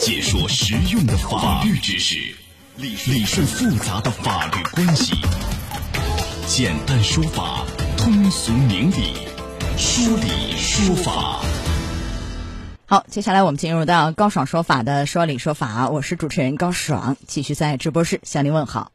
解说实用的法律知识，理理顺复杂的法律关系，简单说法，通俗明理，说理说法。好，接下来我们进入到高爽说法的说理说法，我是主持人高爽，继续在直播室向您问好。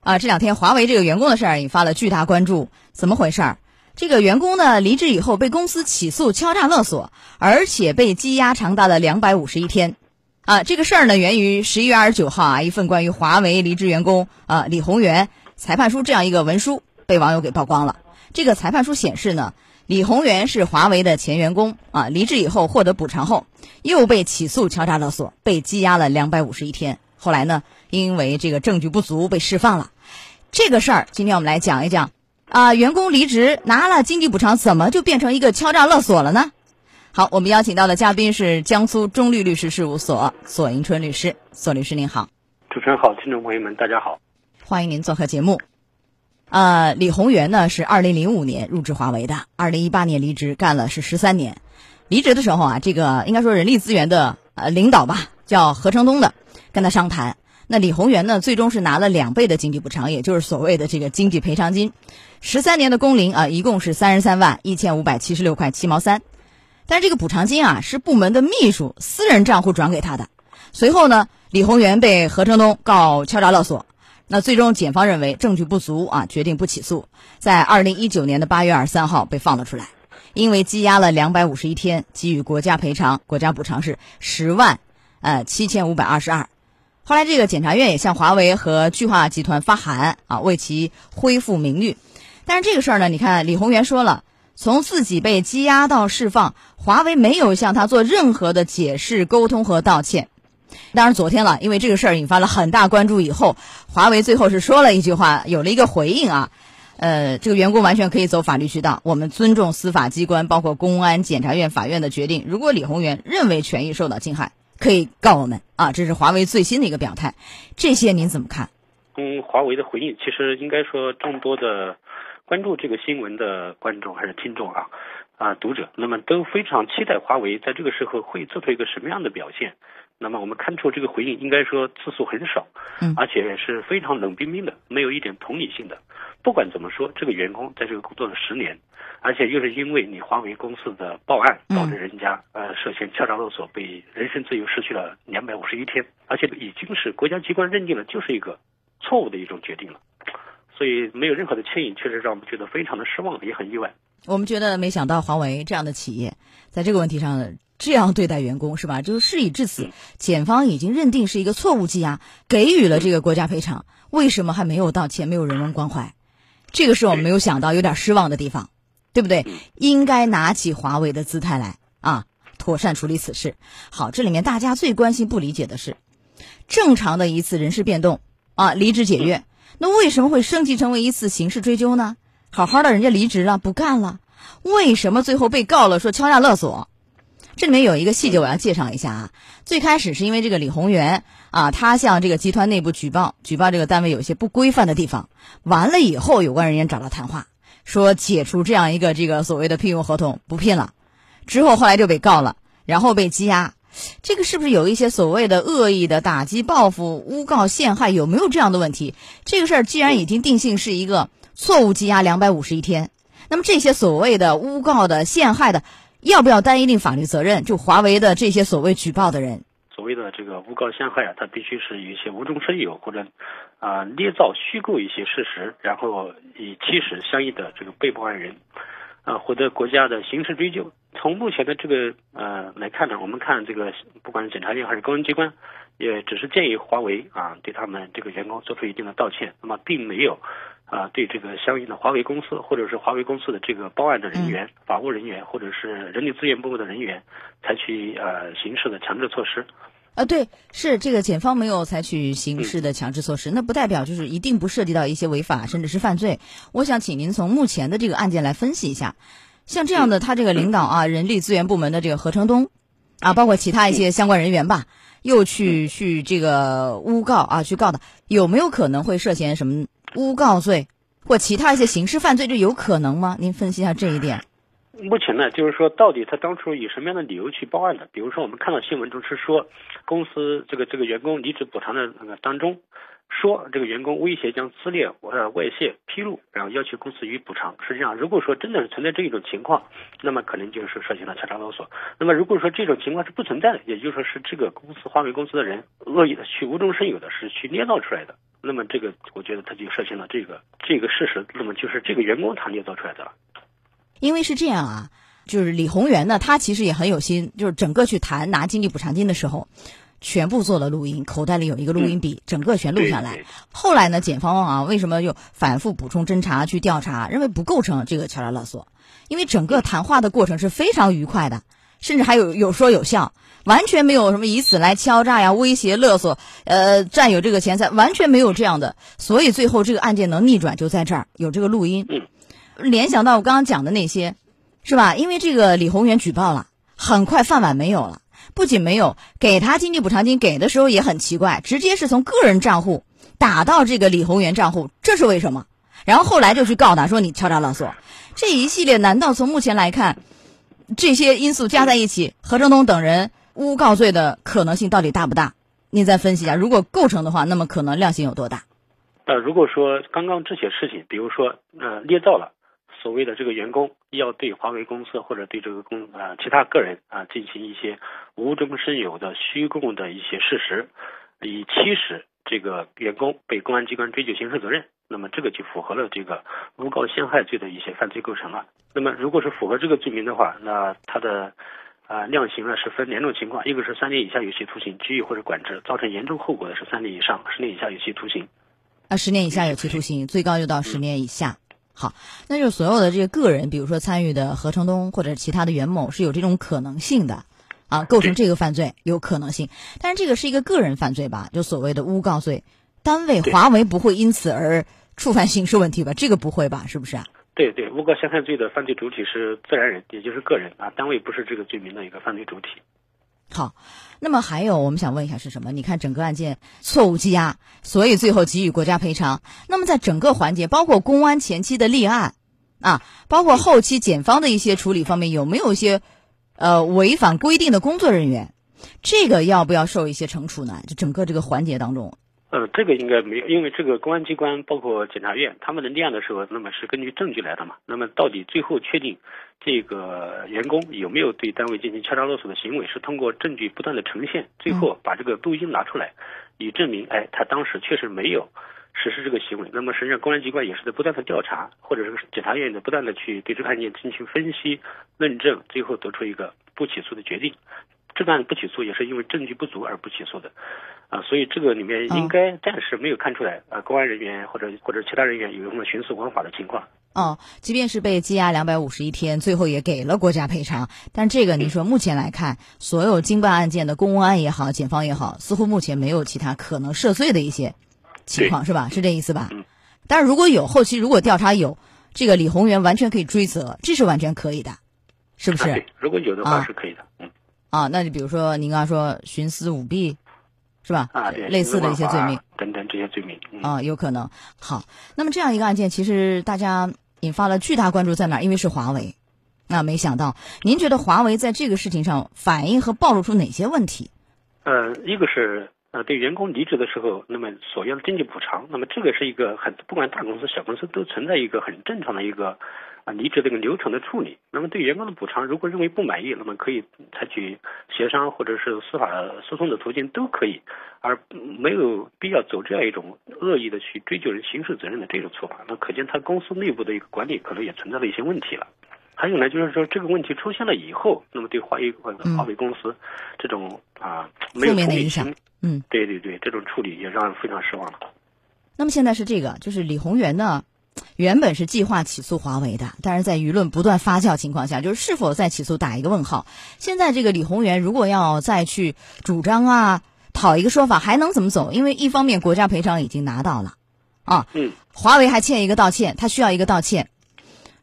啊，这两天华为这个员工的事儿引发了巨大关注，怎么回事儿？这个员工呢离职以后被公司起诉敲诈勒索，而且被羁押长达了两百五十一天。啊，这个事儿呢源于十一月二十九号啊一份关于华为离职员工啊李宏源裁判书这样一个文书被网友给曝光了。这个裁判书显示呢，李宏源是华为的前员工啊，离职以后获得补偿后，又被起诉敲诈勒索，被羁押了两百五十一天。后来呢，因为这个证据不足被释放了。这个事儿今天我们来讲一讲。啊，员工离职拿了经济补偿，怎么就变成一个敲诈勒索了呢？好，我们邀请到的嘉宾是江苏中律律师事务所索迎春律师，索律师您好。主持人好，听众朋友们大家好，欢迎您做客节目。呃，李宏源呢是二零零五年入职华为的，二零一八年离职，干了是十三年。离职的时候啊，这个应该说人力资源的呃领导吧，叫何成东的，跟他商谈。那李宏源呢，最终是拿了两倍的经济补偿，也就是所谓的这个经济赔偿金。十三年的工龄啊，一共是三十三万一千五百七十六块七毛三。但是这个补偿金啊，是部门的秘书私人账户转给他的。随后呢，李宏源被何成东告敲诈勒索。那最终检方认为证据不足啊，决定不起诉。在二零一九年的八月二十三号被放了出来，因为羁押了两百五十一天，给予国家赔偿，国家补偿是十万呃七千五百二十二。后来，这个检察院也向华为和巨化集团发函啊，为其恢复名誉。但是这个事儿呢，你看李宏源说了，从自己被羁押到释放，华为没有向他做任何的解释、沟通和道歉。当然，昨天了，因为这个事儿引发了很大关注，以后华为最后是说了一句话，有了一个回应啊。呃，这个员工完全可以走法律渠道，我们尊重司法机关，包括公安、检察院、法院的决定。如果李宏源认为权益受到侵害，可以告我们啊！这是华为最新的一个表态，这些您怎么看？嗯，华为的回应，其实应该说众多的关注这个新闻的观众还是听众啊啊读者，那么都非常期待华为在这个时候会做出一个什么样的表现。那么我们看出这个回应应该说次数很少，嗯，而且是非常冷冰冰的，没有一点同理心的。不管怎么说，这个员工在这个工作了十年，而且又是因为你华为公司的报案，导致人家呃涉嫌敲诈勒索，被人身自由失去了两百五十一天，而且已经是国家机关认定了就是一个错误的一种决定了，所以没有任何的牵引，确实让我们觉得非常的失望，也很意外。我们觉得没想到华为这样的企业在这个问题上。这样对待员工是吧？就是事已至此，检方已经认定是一个错误羁押，给予了这个国家赔偿，为什么还没有道歉，没有人文关怀？这个是我们没有想到，有点失望的地方，对不对？应该拿起华为的姿态来啊，妥善处理此事。好，这里面大家最关心、不理解的是，正常的一次人事变动啊，离职解约，那为什么会升级成为一次刑事追究呢？好好的人家离职了，不干了，为什么最后被告了，说敲诈勒索？这里面有一个细节，我要介绍一下啊。最开始是因为这个李宏源啊，他向这个集团内部举报，举报这个单位有些不规范的地方。完了以后，有关人员找他谈话，说解除这样一个这个所谓的聘用合同，不聘了。之后后来就被告了，然后被羁押。这个是不是有一些所谓的恶意的打击报复、诬告陷害？有没有这样的问题？这个事儿既然已经定性是一个错误羁押两百五十一天，那么这些所谓的诬告的、陷害的。要不要担一定法律责任？就华为的这些所谓举报的人，所谓的这个诬告陷害啊，他必须是有一些无中生有或者啊捏造虚构一些事实，然后以驱使相应的这个被报案人啊获得国家的刑事追究。从目前的这个呃来看呢，我们看这个不管是检察院还是公安机关，也只是建议华为啊对他们这个员工做出一定的道歉，那么并没有。啊，对这个相应的华为公司或者是华为公司的这个报案的人员、法务人员或者是人力资源部门的人员，采取呃刑事的强制措施。啊，对，是这个检方没有采取刑事的强制措施，那不代表就是一定不涉及到一些违法甚至是犯罪。我想请您从目前的这个案件来分析一下，像这样的他这个领导啊，人力资源部门的这个何成东，啊，包括其他一些相关人员吧，又去去这个诬告啊，去告他，有没有可能会涉嫌什么？诬告罪或其他一些刑事犯罪，这有可能吗？您分析一下这一点。目前呢，就是说，到底他当初以什么样的理由去报案的？比如说，我们看到新闻中是说，公司这个这个员工离职补偿的那个当中，说这个员工威胁将资料呃外泄披露，然后要求公司予以补偿。实际上，如果说真的是存在这一种情况，那么可能就是涉嫌了敲诈勒索。那么如果说这种情况是不存在的，也就是说是这个公司华为公司的人恶意的去无中生有的，是去捏造出来的，那么这个我觉得他就涉嫌了这个这个事实，那么就是这个员工他捏造出来的了。因为是这样啊，就是李宏源呢，他其实也很有心，就是整个去谈拿经济补偿金的时候，全部做了录音，口袋里有一个录音笔，整个全录下来。后来呢，检方啊，为什么又反复补充侦查去调查，认为不构成这个敲诈勒索？因为整个谈话的过程是非常愉快的，甚至还有有说有笑，完全没有什么以此来敲诈呀、威胁勒索，呃，占有这个钱财，完全没有这样的。所以最后这个案件能逆转，就在这儿有这个录音。联想到我刚刚讲的那些，是吧？因为这个李宏源举报了，很快饭碗没有了。不仅没有给他经济补偿金，给的时候也很奇怪，直接是从个人账户打到这个李宏源账户，这是为什么？然后后来就去告他说你敲诈勒索，这一系列难道从目前来看，这些因素加在一起，何正东等人诬告罪的可能性到底大不大？您再分析一下，如果构成的话，那么可能量刑有多大？呃，如果说刚刚这些事情，比如说呃捏造了。所谓的这个员工要对华为公司或者对这个公啊其他个人啊进行一些无中生有的虚构的一些事实，以驱使这个员工被公安机关追究刑事责任，那么这个就符合了这个诬告陷害罪的一些犯罪构成了。那么如果是符合这个罪名的话，那他的啊量刑呢是分两种情况，一个是三年以下有期徒刑、拘役或者管制，造成严重后果的是三年以上十年以下有期徒刑。啊，十年以下有期徒刑，最高就到十年以下。好，那就是所有的这个个人，比如说参与的何成东或者其他的袁某是有这种可能性的，啊，构成这个犯罪有可能性。但是这个是一个个人犯罪吧，就所谓的诬告罪，单位华为不会因此而触犯刑事问题吧？这个不会吧？是不是啊？对对，诬告陷害罪的犯罪主体是自然人，也就是个人啊，单位不是这个罪名的一个犯罪主体。好，那么还有我们想问一下是什么？你看整个案件错误羁押，所以最后给予国家赔偿。那么在整个环节，包括公安前期的立案，啊，包括后期检方的一些处理方面，有没有一些呃违反规定的工作人员？这个要不要受一些惩处呢？就整个这个环节当中。呃，这个应该没有，因为这个公安机关包括检察院，他们的立案的时候，那么是根据证据来的嘛。那么到底最后确定这个员工有没有对单位进行敲诈勒索的行为，是通过证据不断的呈现，最后把这个录音拿出来，以证明，哎，他当时确实没有实施这个行为。那么实际上公安机关也是在不断的调查，或者是检察院的不断的去对这个案件进行分析、论证，最后得出一个不起诉的决定。这个案子不起诉也是因为证据不足而不起诉的。啊，所以这个里面应该暂时没有看出来啊，公安人员或者或者其他人员有什么徇私枉法的情况。哦，即便是被羁押两百五十一天，最后也给了国家赔偿。但这个，您说目前来看，所有经办案件的公安也好，检方也好，似乎目前没有其他可能涉罪的一些情况，是吧？是这意思吧？嗯。但是如果有后期如果调查有这个李宏源，完全可以追责，这是完全可以的，是不是？对，如果有的话是可以的。嗯。啊，那你比如说您刚刚说徇私舞弊。是吧？啊，对，类似的一些罪名等等这些罪名啊，有可能。好，那么这样一个案件，其实大家引发了巨大关注，在哪儿？因为是华为。那没想到，您觉得华为在这个事情上反映和暴露出哪些问题？呃，一个是呃，对员工离职的时候，那么所要的经济补偿，那么这个是一个很不管大公司小公司都存在一个很正常的一个。啊，离职这个流程的处理，那么对员工的补偿，如果认为不满意，那么可以采取协商或者是司法诉讼的途径都可以，而没有必要走这样一种恶意的去追究人刑事责任的这种做法。那可见他公司内部的一个管理可能也存在了一些问题了。还有呢，就是说这个问题出现了以后，那么对华为华为公司这种啊没有同理心，嗯，对对对，这种处理也让人非常失望了。那么现在是这个，就是李宏源呢？原本是计划起诉华为的，但是在舆论不断发酵情况下，就是是否再起诉打一个问号。现在这个李宏源如果要再去主张啊，讨一个说法，还能怎么走？因为一方面国家赔偿已经拿到了，啊，嗯，华为还欠一个道歉，他需要一个道歉，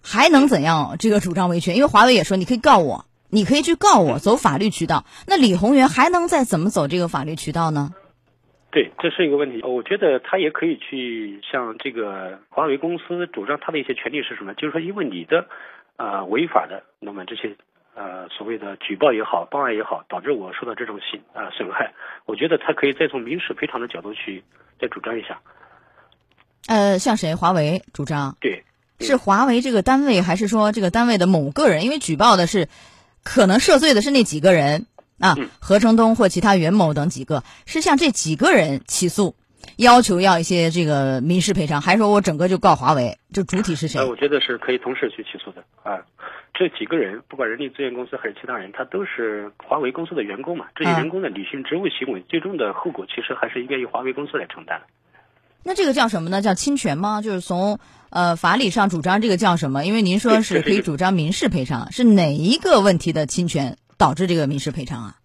还能怎样？这个主张维权？因为华为也说你可以告我，你可以去告我，走法律渠道。那李宏源还能再怎么走这个法律渠道呢？对，这是一个问题。我觉得他也可以去向这个华为公司主张他的一些权利是什么？就是说，因为你的呃违法的，那么这些呃所谓的举报也好、报案也好，导致我受到这种损啊损害，我觉得他可以再从民事赔偿的角度去再主张一下。呃，向谁？华为主张？对，是华为这个单位，还是说这个单位的某个人？因为举报的是可能涉罪的是那几个人啊，何承东或其他袁某等几个，是向这几个人起诉，要求要一些这个民事赔偿，还是说我整个就告华为？这主体是谁？呃，我觉得是可以同时去起诉的啊。这几个人，不管人力资源公司还是其他人，他都是华为公司的员工嘛。这些员工的履行职务行为，最终的后果其实还是应该由华为公司来承担。那这个叫什么呢？叫侵权吗？就是从呃法理上主张这个叫什么？因为您说是可以主张民事赔偿，是哪一个问题的侵权导致这个民事赔偿啊？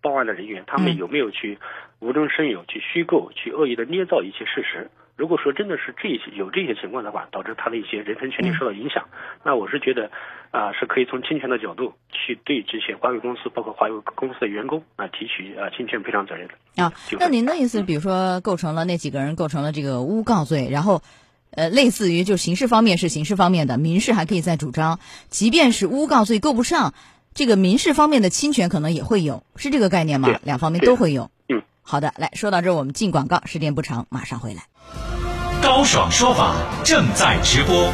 报案的人员他们有没有去无中生有、去虚构、去恶意的捏造一些事实？如果说真的是这些有这些情况的话，导致他的一些人身权利受到影响，那我是觉得啊是可以从侵权的角度去对这些华为公司，包括华为公司的员工啊提取啊侵权赔偿责任的啊。那您的意思，比如说构成了那几个人构成了这个诬告罪，然后呃类似于就刑事方面是刑事方面的，民事还可以再主张，即便是诬告罪够不上，这个民事方面的侵权可能也会有，是这个概念吗？两方面都会有。嗯，好的，来说到这，我们进广告，时间不长，马上回来。高爽说法正在直播，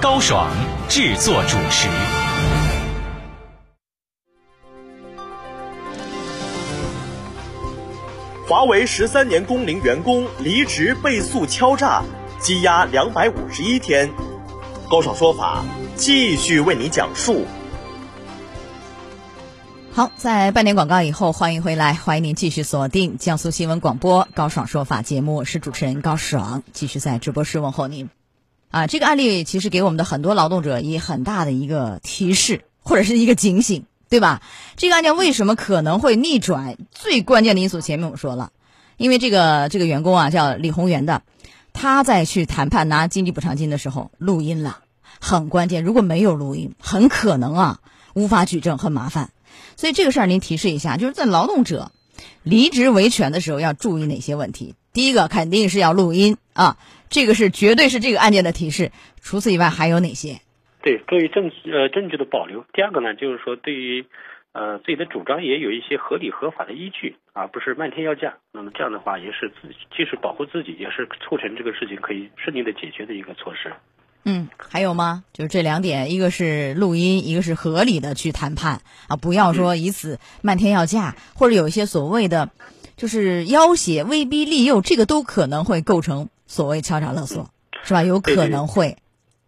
高爽制作主持。华为十三年工龄员工离职被诉敲诈，羁押两百五十一天。高爽说法继续为你讲述。好，在半点广告以后，欢迎回来，欢迎您继续锁定江苏新闻广播高爽说法节目，我是主持人高爽，继续在直播室问候您。啊，这个案例其实给我们的很多劳动者以很大的一个提示或者是一个警醒，对吧？这个案件为什么可能会逆转？最关键的因素前面我说了，因为这个这个员工啊叫李宏源的，他在去谈判拿经济补偿金的时候录音了，很关键。如果没有录音，很可能啊无法举证，很麻烦。所以这个事儿您提示一下，就是在劳动者离职维权的时候要注意哪些问题？第一个肯定是要录音啊，这个是绝对是这个案件的提示。除此以外还有哪些？对，作为证呃证据的保留。第二个呢，就是说对于呃自己的主张也有一些合理合法的依据，而不是漫天要价。那么这样的话也是自既是保护自己，也是促成这个事情可以顺利的解决的一个措施。嗯，还有吗？就是这两点，一个是录音，一个是合理的去谈判啊，不要说以此漫天要价，或者有一些所谓的就是要挟、威逼利诱，这个都可能会构成所谓敲诈勒索，是吧？有可能会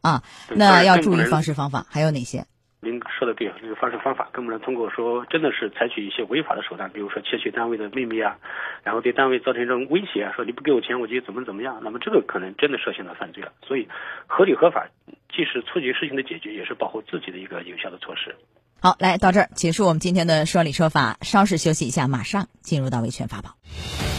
啊，那要注意方式方法，还有哪些？您说的对，这个方式方法更不能通过说真的是采取一些违法的手段，比如说窃取单位的秘密啊，然后对单位造成这种威胁啊，说你不给我钱我就怎么怎么样，那么这个可能真的涉嫌了犯罪了。所以，合理合法既是促进事情的解决，也是保护自己的一个有效的措施。好，来到这儿结束我们今天的说理说法，稍事休息一下，马上进入到维权法宝。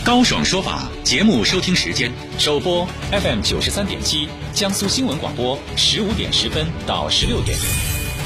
高爽说法节目收听时间：首播 FM 九十三点七，江苏新闻广播十五点十分到十六点。